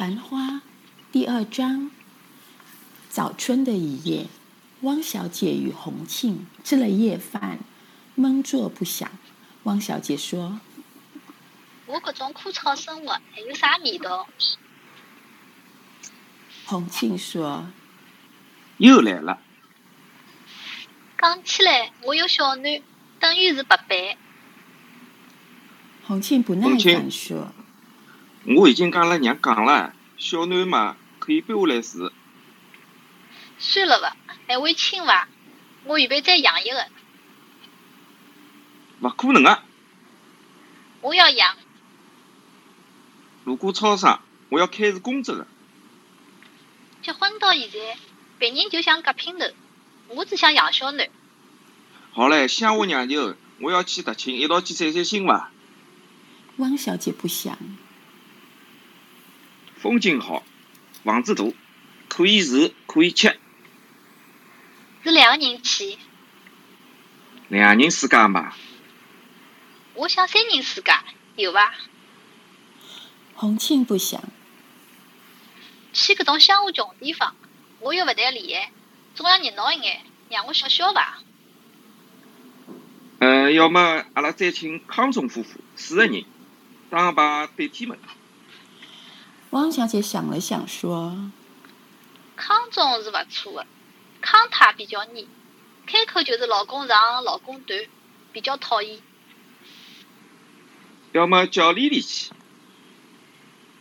繁花第二章。早春的一夜，汪小姐与洪庆吃了夜饭，闷坐不响。汪小姐说：“我搿种枯燥生活还有啥味道？”洪庆说：“又来了。讲起来，我有小囡，等于是八辈。”洪庆不耐烦说。我已经跟阿拉娘讲了，小囡嘛可以搬下来住。算了伐，还会亲伐？我预备再养一个，勿可能啊！我要养。如果超生，我要开始工作的。结婚到现在，别人就想割姘头，我只想养小囡。好嘞，乡下娘舅，我要去踏青，一道去散散心伐？汪小姐不想。风景好，房子大，可以住，可以吃。是两个人去，两人世界嘛，我想三人世界，有伐？洪庆不想。去搿种乡下穷地方，我又勿谈恋爱，总要热闹一眼，让我笑笑伐？呃，要么阿拉再请康总夫妇四个人打牌对天门。汪小姐想了想说康总是勿错的，康太比较腻，开口就是老公长、老公短，比较讨厌。要么叫丽丽去，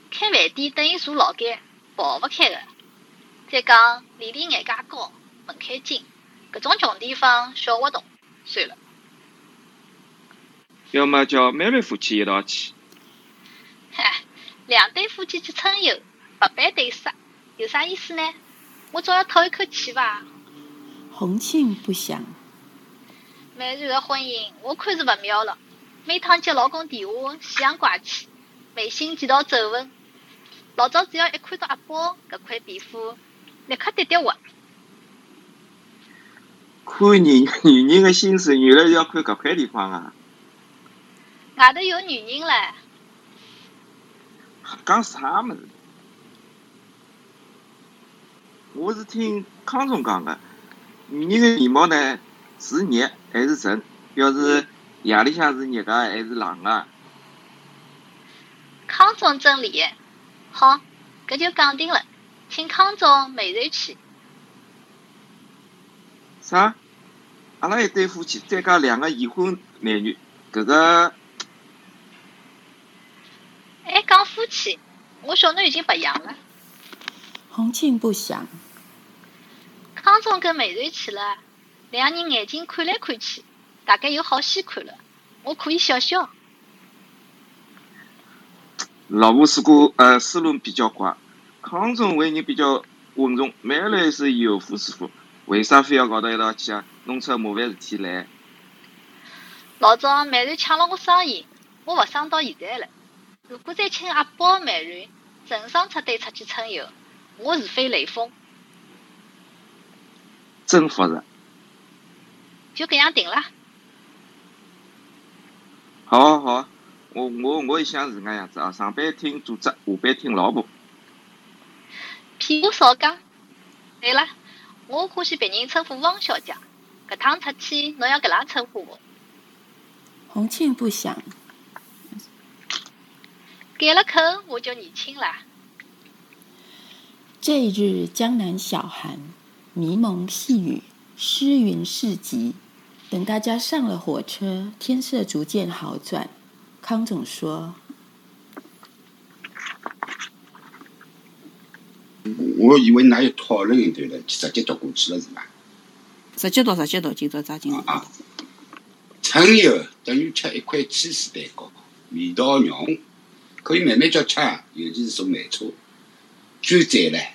开饭店等于坐牢监，跑勿开的。再讲丽丽眼界高，门槛紧，搿种穷地方小活动，算了。要么叫美瑞夫妻一道去。嗨，两对夫妻去春游，八般对杀，有啥意思呢？我总要透一口气吧？洪庆不想。美女的婚姻，我看是勿妙了。每趟接老公电话，阴阳挂起，眉心几道皱纹。老早只要一看到阿宝搿块皮肤，立刻跌跌滑。看女女人的心思，原来是要看搿块地方啊！外头有女人唻，讲啥么子？我是听康总讲的，女人的面貌呢是热还是沉，要是夜里向是热的还是冷的。康总真厉害。好，搿就讲定了，请康总美瑞去。啥？阿拉一对夫妻，再加两个已婚男女，搿个还讲夫妻，我小囡已经白养了。洪庆不想。康总跟美瑞去了，两人眼睛看来看去，大概有好戏看了。我可以笑笑。老婆思过呃思路比较怪，康总为人比较稳重，美瑞是有夫之妇，为啥非要搞到一道去啊？弄出麻烦事体来。老早美瑞抢了我生意，我勿生到现在了。如果再请阿宝美瑞成双出队出去春游，我是非雷锋。真复杂。就搿样定了。好啊好啊，我我我也想是搿样子啊，上班听组织，下班听老婆。屁话少讲。对了，我欢喜别人称呼汪小姐，搿趟出去侬要搿样称呼我。洪庆不想。改了口我就年轻了。这一日江南小寒，迷蒙细雨，湿云四集。等大家上了火车，天色逐渐好转。康总说我以为㑚要讨论一段了，直接读过去了是吧？直接读，直接读，今朝抓紧啊啊！春游等于吃一块起司蛋糕，味道浓，可以慢慢叫吃，尤其是坐慢车。最赞唻！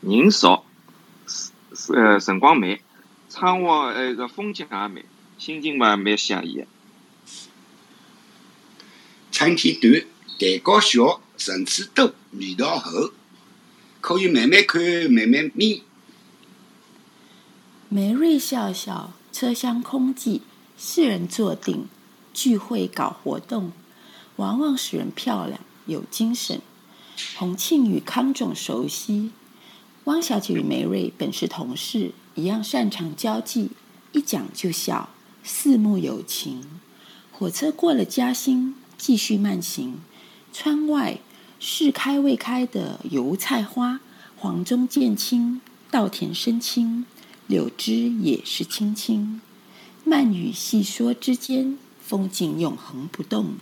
人少，呃辰光慢，窗外还有个风景也美，心情嘛蛮惬意的。春天短，蛋糕小，层次多，味道厚，可以慢慢看，慢慢眯。梅瑞笑笑，车厢空寂，四人坐定，聚会搞活动，往往使人漂亮有精神。洪庆与康总熟悉，汪小姐与梅瑞本是同事，一样擅长交际，一讲就笑，四目有情。火车过了嘉兴，继续慢行，窗外是开未开的油菜花，黄中见青，稻田深青，柳枝也是青青。慢语细说之间，风景永恒不动。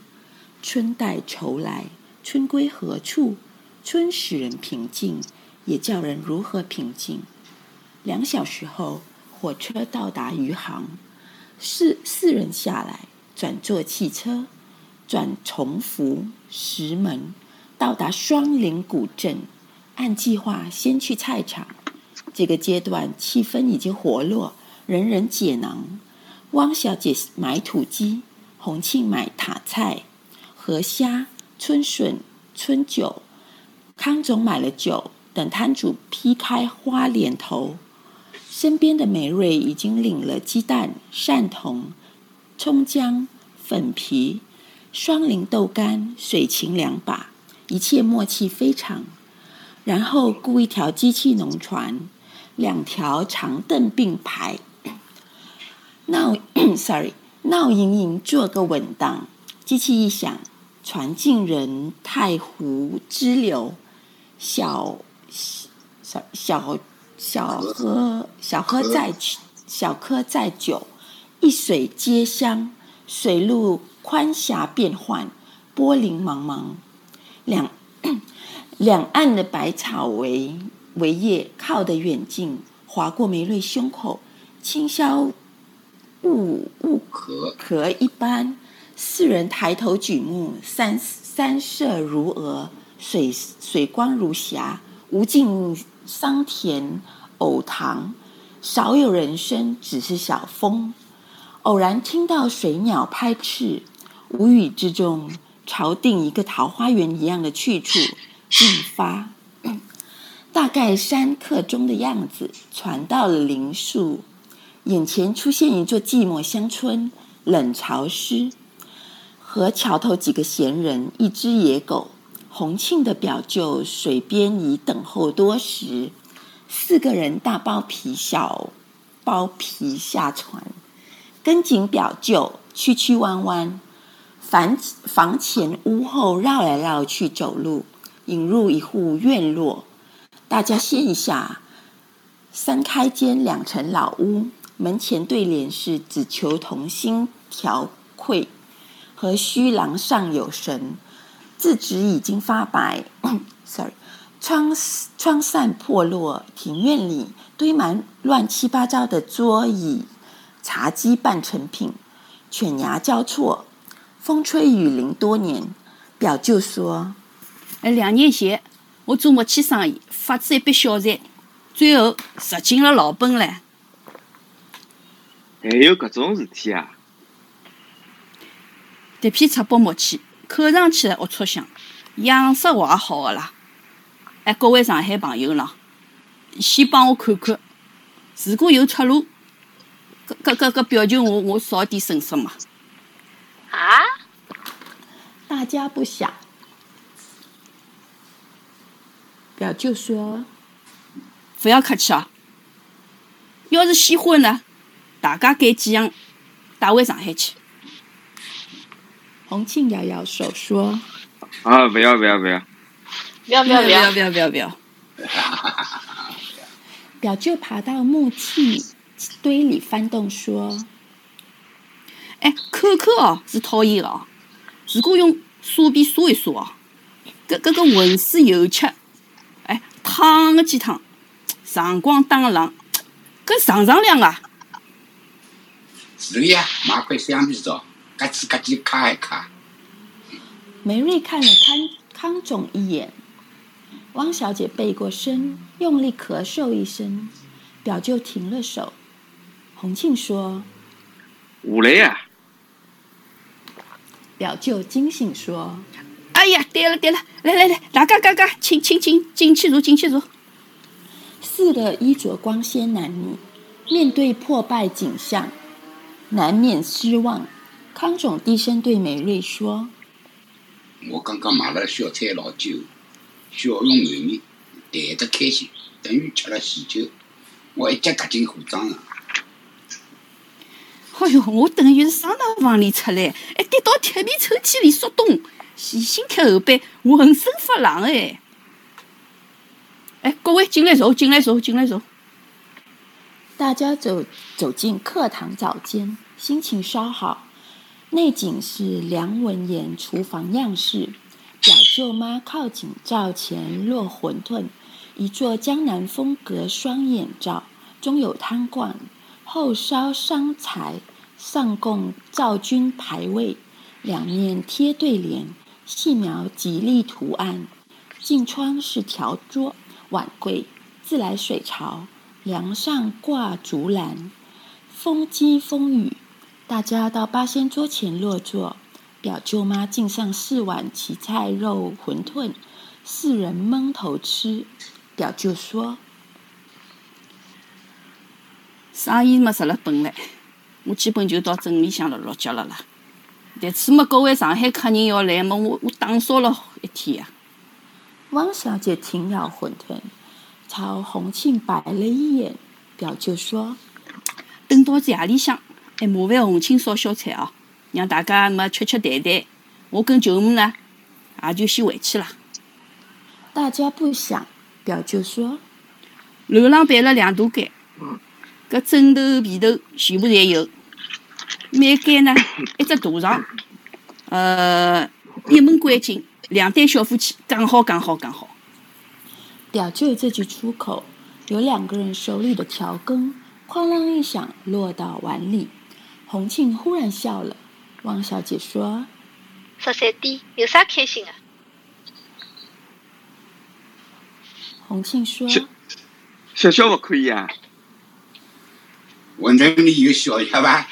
春带愁来，春归何处？春使人平静，也叫人如何平静？两小时后，火车到达余杭，四四人下来，转坐汽车，转崇福、石门，到达双林古镇。按计划先去菜场，这个阶段气氛已经活络，人人解囊。汪小姐买土鸡，洪庆买塔菜、河虾、春笋、春酒。康总买了酒，等摊主劈开花脸头，身边的梅瑞已经领了鸡蛋、蒜头、葱姜、粉皮、双林豆干、水芹两把，一切默契非常。然后雇一条机器农船，两条长凳并排，闹，sorry，闹盈盈做个稳当。机器一响，船进人太湖支流。小小小小喝小喝在小喝在酒，一水皆香，水路宽狭变幻，波粼茫茫。两 两岸的百草为为叶靠得远近，划过梅瑞胸口，轻销雾雾壳壳一般。四人抬头举目，三三色如鹅。水水光如霞，无尽桑田藕塘，少有人声，只是小风。偶然听到水鸟拍翅，无语之中，朝定一个桃花源一样的去处进发。大概山客中的样子，传到了林树，眼前出现一座寂寞乡村，冷潮湿，和桥头几个闲人，一只野狗。洪庆的表舅水边已等候多时，四个人大包皮小包皮下船，跟紧表舅，曲曲弯弯，房房前屋后绕来绕去走路，引入一户院落。大家歇一下，三开间两层老屋，门前对联是“只求同心调愧，和虚廊上有神”。字纸已经发白，sorry，窗窗扇破落，庭院里堆满乱七八糟的桌椅、茶几半成品，犬牙交错，风吹雨淋多年。表舅说：“哎，两年前我做木器生意，发出一笔小财，最后蚀尽了老本嘞。”还有搿种事体啊？这批赤膊木器。看上去龌龊相，样式还好个啦。哎，各位上海朋友喏，先帮我看看，如果有出路，搿搿搿搿表舅我我少点损失嘛。啊？大家不想。表舅说：“勿要客气啊。要是喜欢呢，大家拣几样带回上海去。”洪庆摇摇手说：“啊，不要不要不要，不要不要不要不要。不要不要！” 表舅爬到木器堆里翻动说：“哎，口口哦是讨厌的哦，如果用沙笔刷一刷哦，搿搿个浑水油漆，哎，烫个几烫，上光打个浪，搿上上亮啊！是的呀，买块橡皮擦。嘎吱嘎吱咔一咔。梅瑞看了康康总一眼，汪小姐背过身，用力咳嗽一声，表舅停了手。洪庆说：“五雷呀！”表舅惊醒说：“哎呀，跌了跌了，来来来，大家嘎嘎，请请请，进去坐进去坐。”四个衣着光鲜男女，面对破败景象，难免失望。康总低声对美瑞说：“我刚刚买了小菜老酒，笑容满面，谈得开心，等于吃了喜酒。我一脚踏进火葬场，哎哟，我等于是上趟房里出来，还跌到铁皮抽屉里缩冬，前心贴后背，浑身发冷哎！哎，各位进来坐，进来坐，进来坐。大家走走进课堂早间，心情稍好。内景是梁文言厨房样式，表舅妈靠景灶前落馄饨。一座江南风格双眼罩，中有汤罐，后烧商柴，上供灶君牌位，两面贴对联，细描吉利图案。镜窗是条桌碗柜，自来水槽，梁上挂竹篮。风机风雨，大家到八仙桌前落座，表舅妈敬上四碗芹菜肉馄饨，四人蒙头吃。表舅说：“生意没值了本来，我基本就到镇里向了落脚了啦。这次么各位上海客人要来么，我我打扫了一天呀。”汪小姐停咬馄饨，朝洪庆白了一眼。表舅说：“等到夜里向，还麻烦红庆烧小菜哦，让大家么吃吃谈谈。我跟舅母呢，也就先回去了。”大家不想。表舅说：“楼上摆了两大间，搿枕头、被头全部侪有。每间呢，一只大床，呃，一门关进，两对小夫妻，刚好，刚好，刚好。”表舅这句出口，有两个人手里的调羹哐啷一响落到碗里。洪庆忽然笑了。汪小姐说：“十三点，有啥开心的？”洪庆说：“小小不可以啊。馄饨里有小鸭吧？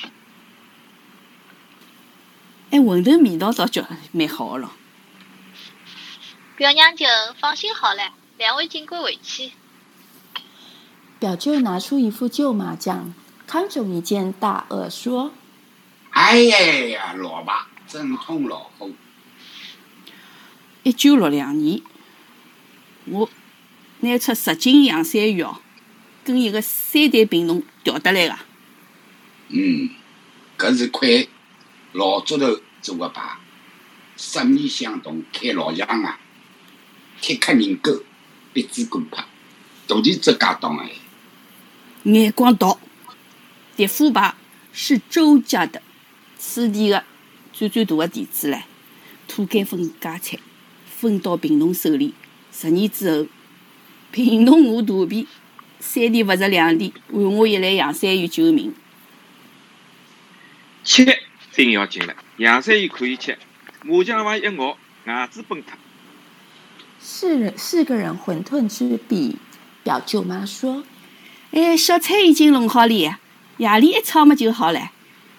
哎，馄饨味道倒叫蛮好了。表娘舅放心好了，两位尽管回去。表舅拿出一副旧麻将，康总一见大愕说：“哎呀呀，老爸，正统老货。一九六两年，我。”拿出十斤洋山芋哦，跟一个三代贫农调得来个。嗯，搿是块老竹头做个牌，色面相同，开老强啊，铁壳人钩，笔直棍拍，大地子家当哎。眼光毒，这副牌是周家的，此地的最最大的地主唻，土改分家产，分到贫农手里，十年之后。贫农我肚皮，三天勿食两弟，还我一篮洋山芋救命。吃真要紧了，洋山芋可以吃，麻将房一咬，牙齿崩脱。四人四个人馄饨之比，表舅妈说：“哎，小菜已经弄好了，夜里一炒么就好了。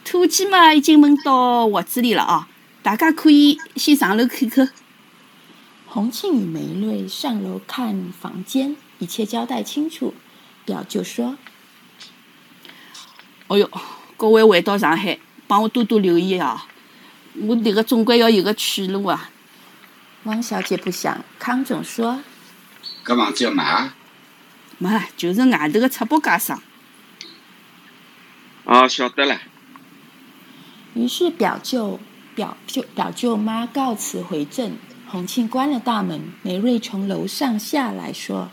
土鸡嘛已经焖到屋子里了哦，大家可以先上楼看看。”洪庆与梅瑞上楼看房间，一切交代清楚。表舅说：“哎哟，各位回到上海，帮我多多留意啊！我迭个总归要有个去路啊。”汪小姐不想，康总说：“搿房子要买？没，就是外头个赤膊家商。”哦，晓得了。于是表舅、表舅、表舅妈告辞回镇。洪庆关了大门，梅瑞从楼上下来说：“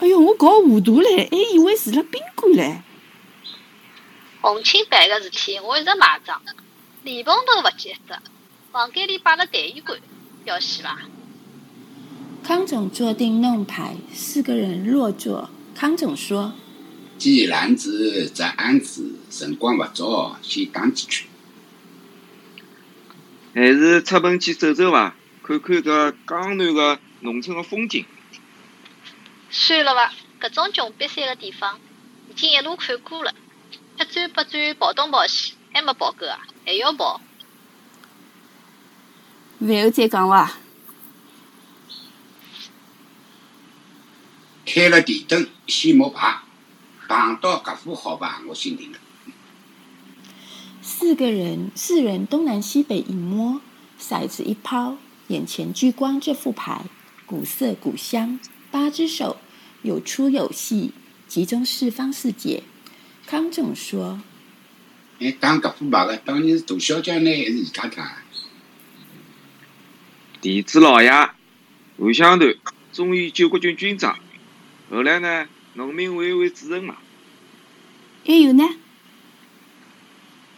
哎哟，我搞糊涂嘞，还以为住了宾馆嘞。”洪庆办个事体，我一直买账，连棚都勿记得。房间里摆了痰盂罐，要死伐？康总坐定弄牌，四个人落座。康总说：“既然是这案子，辰光勿早，先打几圈。还是出门去走走伐？看看搿江南个农村个风景。算了伐，搿种穷逼山个地方，已经一路看过了，七转八转跑东跑西，还没跑够啊，还要跑。饭后再讲伐？开了电灯，先摸牌，碰到搿副好牌，我心定了。四个人，四人东南西北一摸，骰子一抛。眼前聚光这副牌，古色古香，八只手，有粗有细，集中四方四界。康总说哎，打搿副牌的当然是杜小姐呢，还是姨太太？地主老爷韩湘团忠于救国军军长，后来呢，农民委员会主任嘛，还有呢？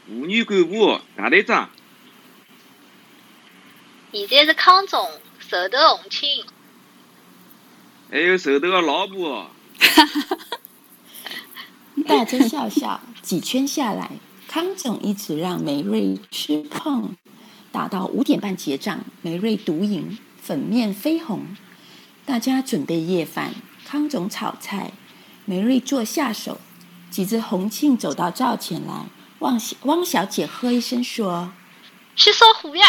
妇女干部大队长，现在是康总受头红青，还有受头个老婆哦。大家笑笑，几圈下来，康总一直让梅瑞吃碰，打到五点半结账，梅瑞独赢，粉面绯红。大家准备夜饭，康总炒菜，梅瑞坐下手。几只红庆走到灶前来，汪小汪小姐喝一声说去烧火呀！：“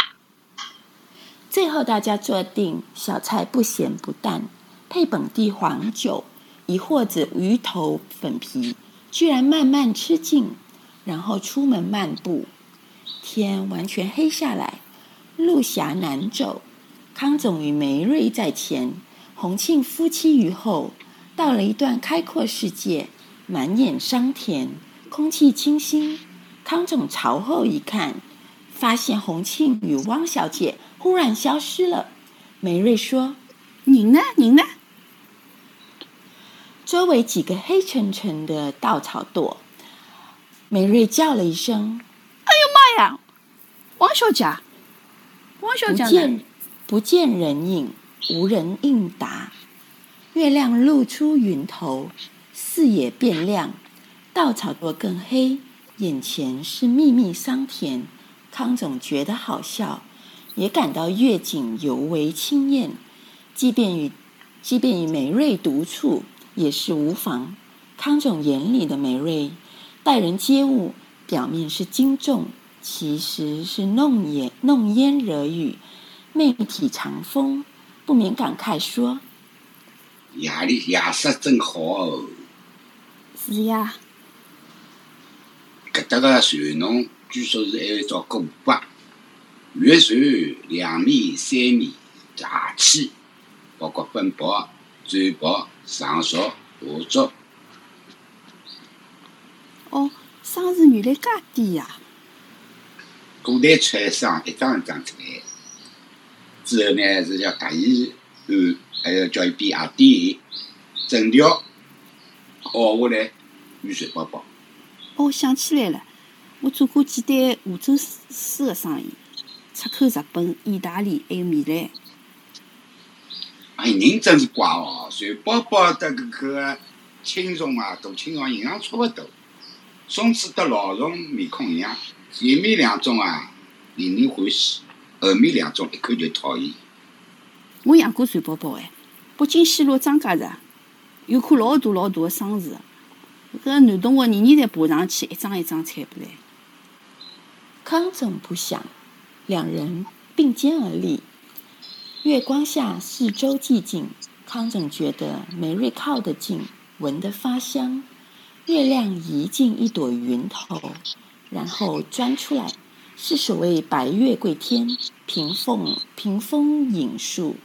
最后大家坐定，小菜不咸不淡，配本地黄酒，一或子鱼头粉皮，居然慢慢吃尽，然后出门漫步。天完全黑下来，路狭难走。康总与梅瑞在前，洪庆夫妻于后，到了一段开阔世界，满眼桑田，空气清新。康总朝后一看，发现洪庆与汪小姐忽然消失了。梅瑞说您呢？您呢？：“周围几个黑沉沉的稻草垛。”梅瑞叫了一声，妈呀！汪小姐，汪小姐呢？不见不见人影，无人应答。月亮露出云头，视野变亮，稻草垛更黑，眼前是密密桑田。康总觉得好笑，也感到月景尤为清艳。即便与即便与梅瑞独处，也是无妨。康总眼里的梅瑞，待人接物，表面是矜重，其实是弄言弄烟惹语，媚体长风，不免感慨说夜里夜色真好哦！是呀，搿搭个船侬据说是还有一招古法，越船两米、三米、大气，包括分泊、转泊、上熟、下足。哦，生是原来介低呀、古代出生一张一张出来，之后呢是要隔伊按，还要叫伊编鞋底，整条熬下来雨水包包。哦，想起来了，我做过几单梧州丝的生意，出口日本、意大利还有米兰。哎，人真是怪哦，船包包的搿个青虫啊，大青虫营养差勿多，松子得老虫面孔一样，前面两种啊令人欢喜，后面两种一看就讨厌。我养过蚕宝宝哎，北京西路张家石有棵老大老大的桑树，搿男同学年年侪爬上去，一张一张采不来。康总不想，两人并肩而立，月光下四周寂静。康总觉得梅瑞靠得近，闻得发香。月亮移进一朵云头，然后钻出来，是所谓白月桂天，屏风屏风引树。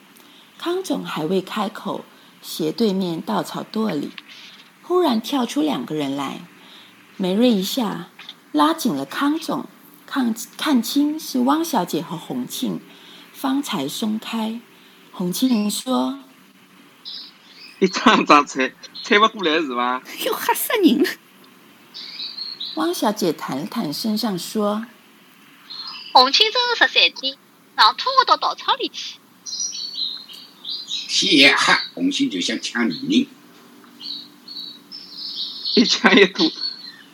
康总还未开口，斜对面稻草垛里，忽然跳出两个人来。梅瑞一下拉紧了康总，看看清是汪小姐和洪庆，方才松开。洪庆说一张张猜，猜不过来是吧？哟，吓死人了！：“汪小姐弹了弹身上说，洪庆真是十三点，上拖我到稻草里去。天一黑，红星就想抢女人，一抢一吐，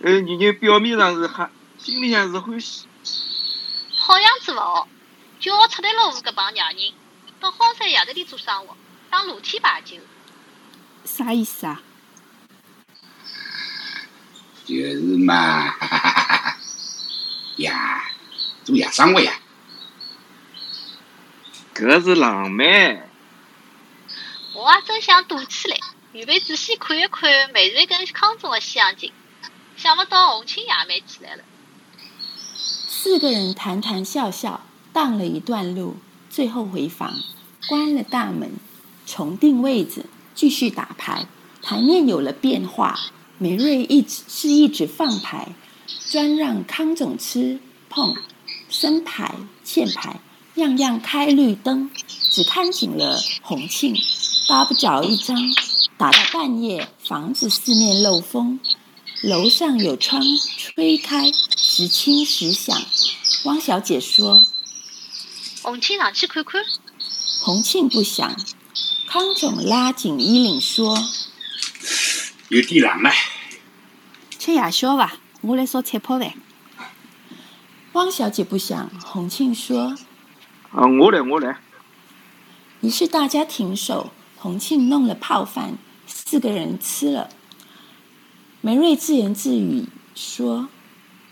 呃，女人表面上是黑，心里向是欢喜。好样子勿好，叫我出来了我搿帮娘人，到荒山野头里做生活，当露天牌酒。啥意思啊？就是嘛，哈哈哈哈哈！呀，做夜生活呀，搿是浪漫。我也真想躲起来，预备仔细看一看梅瑞跟康总的西洋景。想不到洪庆也蛮起来了。四个人谈谈笑笑，荡了一段路，最后回房，关了大门。重定位子，继续打牌。牌面有了变化，梅瑞一直是一直放牌，专让康总吃碰生牌欠牌，样样开绿灯，只看紧了洪庆，搭不着一张。打到半夜，房子四面漏风，楼上有窗吹开，时轻时响。汪小姐说洪庆上去看看。洪庆不想，康总拉紧衣领说有点冷了。吃夜宵吧？我来烧菜泡饭。汪小姐不想，洪庆说啊，我来，我来。于是大家停手，洪庆弄了泡饭，四个人吃了。梅瑞自言自语说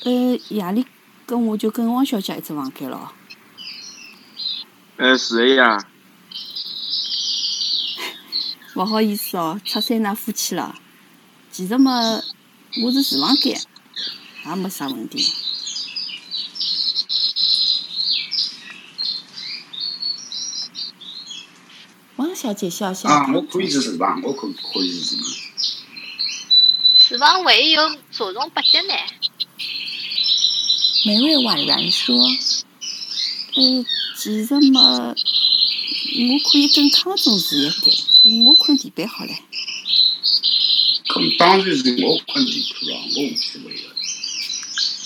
呃，夜里跟我就跟汪小姐一只房间咯。呃，是的呀。勿好意思哦，出三衲夫妻了。其实嘛，我是住房间，也没啥问题。小姐笑笑啊，我可以是厨房，我可可以是厨房。厨房万一有查重八脚呢？梅瑞婉然说呃，其实嘛，我可以跟康总住一间，我困地板好唻。咁当然是我困地铺了，我无所谓了。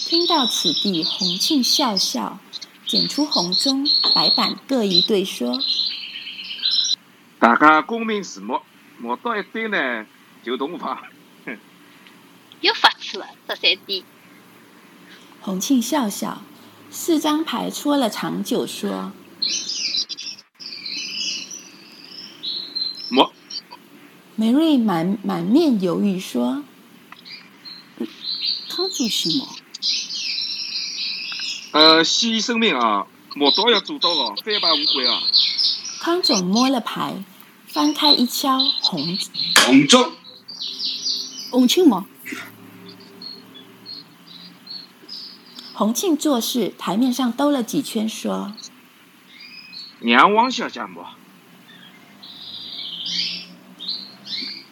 听到此地，洪庆笑笑，捡出红中白板各一对说大家公平自摸，摸到一堆呢就同房。又发出了十三点。洪庆笑笑，四张牌搓了长久说摸，梅瑞满满面犹豫说康总什么，呃，先声明啊，摸到要做到哦，翻牌无悔啊。康总摸了牌，翻开一敲，红红中洪庆摸，洪庆做事，台面上兜了几圈说娘汪小姐摸，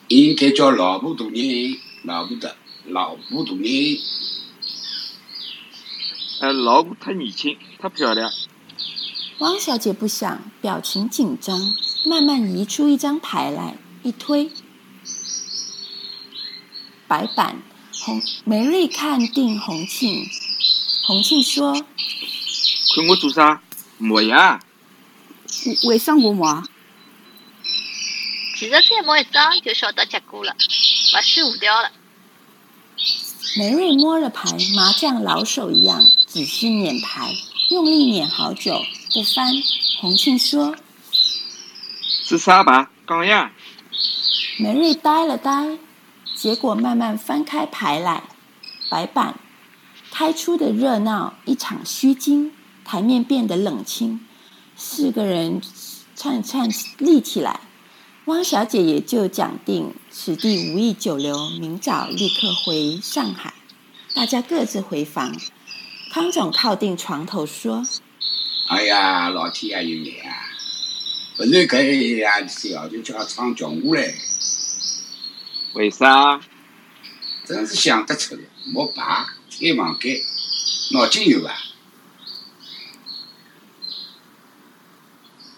应该叫老婆大人，老婆的老婆大人。呃，老婆太年轻，太漂亮。汪小姐不想，表情紧张，慢慢移出一张牌来，一推，白板。洪梅瑞看定洪庆，洪庆说看我做啥？摸呀！为为啥我摸啊？其实再摸一张就晓得结果了，勿许胡掉了。：“梅瑞摸了牌，麻将老手一样，仔细捻牌，用力捻好久，不翻。”洪庆说是啥吧？讲呀！梅瑞呆了呆，结果慢慢翻开牌来，白板开出的热闹一场虚惊，台面变得冷清，四个人颤颤立起来。汪小姐也就讲定此地无意久留，明早立刻回上海。大家各自回房。康总靠定床头说哎呀，老天爷有眼啊！不然搿一样事哦，就叫厂叫我来，为啥？真是想得出来。没牌开房间，脑筋有伐？